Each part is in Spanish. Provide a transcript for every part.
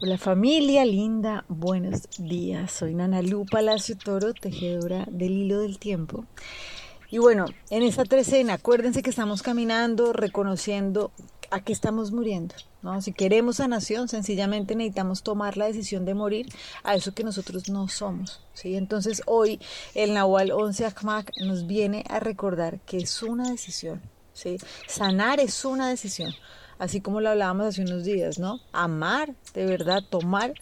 Hola familia linda, buenos días. Soy Nanalu Palacio Toro, tejedora del hilo del tiempo. Y bueno, en esta trecena, acuérdense que estamos caminando, reconociendo a qué estamos muriendo. ¿no? Si queremos sanación, sencillamente necesitamos tomar la decisión de morir a eso que nosotros no somos. ¿sí? Entonces hoy el Nahual 11 Akmak nos viene a recordar que es una decisión. ¿sí? Sanar es una decisión así como lo hablábamos hace unos días, ¿no? Amar, de verdad, tomar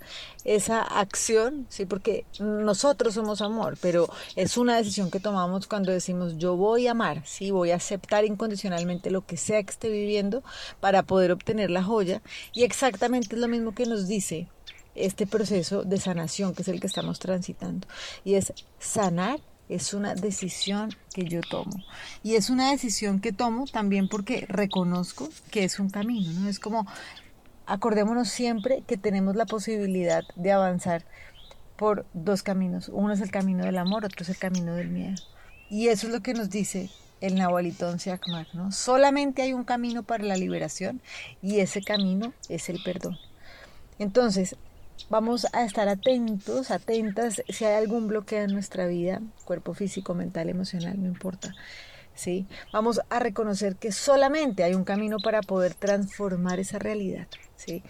esa acción, sí, porque nosotros somos amor, pero es una decisión que tomamos cuando decimos yo voy a amar, sí, voy a aceptar incondicionalmente lo que sea que esté viviendo para poder obtener la joya y exactamente es lo mismo que nos dice este proceso de sanación que es el que estamos transitando y es sanar es una decisión que yo tomo. Y es una decisión que tomo también porque reconozco que es un camino, ¿no? Es como, acordémonos siempre que tenemos la posibilidad de avanzar por dos caminos. Uno es el camino del amor, otro es el camino del miedo. Y eso es lo que nos dice el Nahualitón Siakmar, ¿no? Solamente hay un camino para la liberación y ese camino es el perdón. Entonces, vamos a estar atentos, atentas si hay algún bloqueo en nuestra vida, cuerpo físico, mental, emocional, no importa. ¿sí? Vamos a reconocer que solamente hay un camino para poder transformar esa realidad. ¿sí?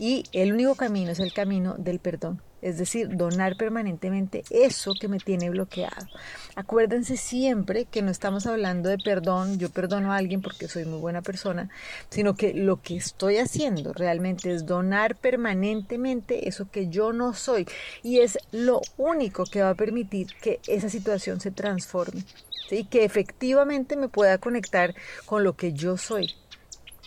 Y el único camino es el camino del perdón, es decir, donar permanentemente eso que me tiene bloqueado. Acuérdense siempre que no estamos hablando de perdón, yo perdono a alguien porque soy muy buena persona, sino que lo que estoy haciendo realmente es donar permanentemente eso que yo no soy y es lo único que va a permitir que esa situación se transforme, y que efectivamente me pueda conectar con lo que yo soy.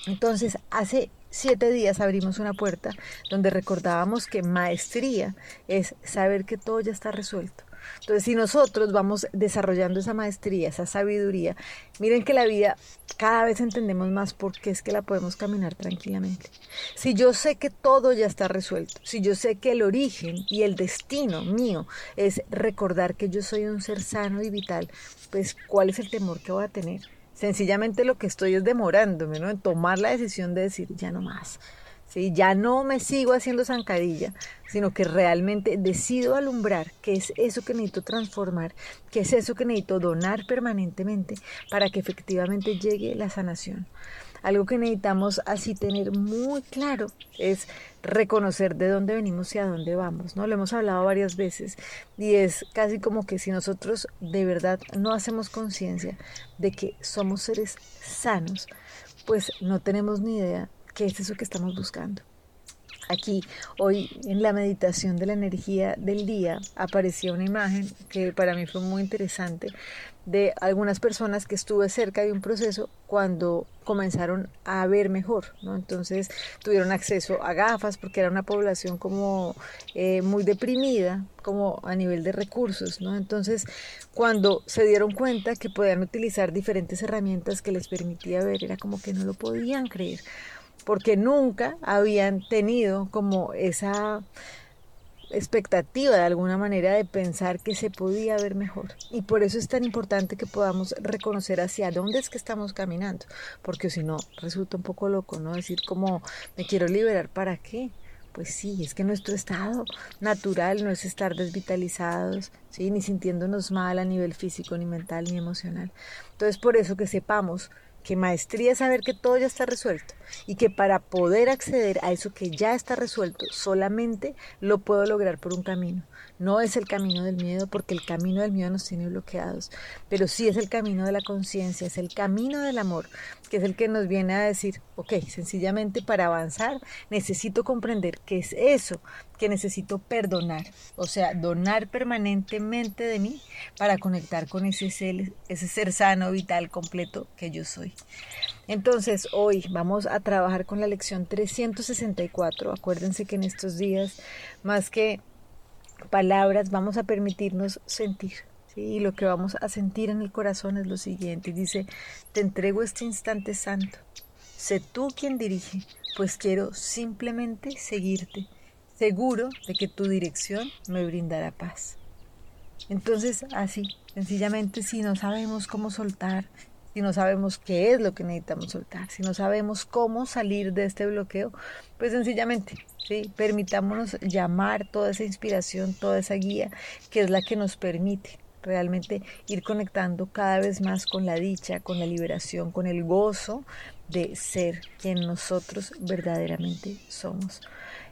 Entonces, hace siete días abrimos una puerta donde recordábamos que maestría es saber que todo ya está resuelto. Entonces, si nosotros vamos desarrollando esa maestría, esa sabiduría, miren que la vida cada vez entendemos más por qué es que la podemos caminar tranquilamente. Si yo sé que todo ya está resuelto, si yo sé que el origen y el destino mío es recordar que yo soy un ser sano y vital, pues ¿cuál es el temor que voy a tener? Sencillamente lo que estoy es demorándome, ¿no? En tomar la decisión de decir, ya no más. ¿Sí? Ya no me sigo haciendo zancadilla, sino que realmente decido alumbrar qué es eso que necesito transformar, qué es eso que necesito donar permanentemente para que efectivamente llegue la sanación. Algo que necesitamos así tener muy claro es reconocer de dónde venimos y a dónde vamos, ¿no? Lo hemos hablado varias veces y es casi como que si nosotros de verdad no hacemos conciencia de que somos seres sanos, pues no tenemos ni idea qué es eso que estamos buscando. Aquí, hoy en la meditación de la energía del día, aparecía una imagen que para mí fue muy interesante de algunas personas que estuve cerca de un proceso cuando comenzaron a ver mejor, ¿no? Entonces tuvieron acceso a gafas porque era una población como eh, muy deprimida, como a nivel de recursos, ¿no? Entonces cuando se dieron cuenta que podían utilizar diferentes herramientas que les permitía ver, era como que no lo podían creer porque nunca habían tenido como esa expectativa de alguna manera de pensar que se podía ver mejor. Y por eso es tan importante que podamos reconocer hacia dónde es que estamos caminando, porque si no, resulta un poco loco, ¿no? Decir como, me quiero liberar, ¿para qué? Pues sí, es que nuestro estado natural no es estar desvitalizados, ¿sí? ni sintiéndonos mal a nivel físico, ni mental, ni emocional. Entonces, por eso que sepamos que maestría es saber que todo ya está resuelto y que para poder acceder a eso que ya está resuelto solamente lo puedo lograr por un camino. No es el camino del miedo porque el camino del miedo nos tiene bloqueados, pero sí es el camino de la conciencia, es el camino del amor, que es el que nos viene a decir, ok, sencillamente para avanzar necesito comprender qué es eso que necesito perdonar, o sea, donar permanentemente de mí para conectar con ese ser, ese ser sano, vital, completo que yo soy. Entonces, hoy vamos a trabajar con la lección 364. Acuérdense que en estos días, más que palabras, vamos a permitirnos sentir. Y lo que vamos a sentir en el corazón es lo siguiente. Dice, te entrego este instante santo. Sé tú quien dirige, pues quiero simplemente seguirte, seguro de que tu dirección me brindará paz. Entonces, así, sencillamente, si no sabemos cómo soltar, si no sabemos qué es lo que necesitamos soltar, si no sabemos cómo salir de este bloqueo, pues sencillamente, ¿sí? permitámonos llamar toda esa inspiración, toda esa guía, que es la que nos permite realmente ir conectando cada vez más con la dicha, con la liberación, con el gozo de ser quien nosotros verdaderamente somos.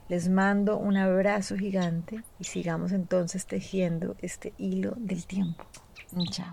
Les mando un abrazo gigante y sigamos entonces tejiendo este hilo del tiempo. Chao.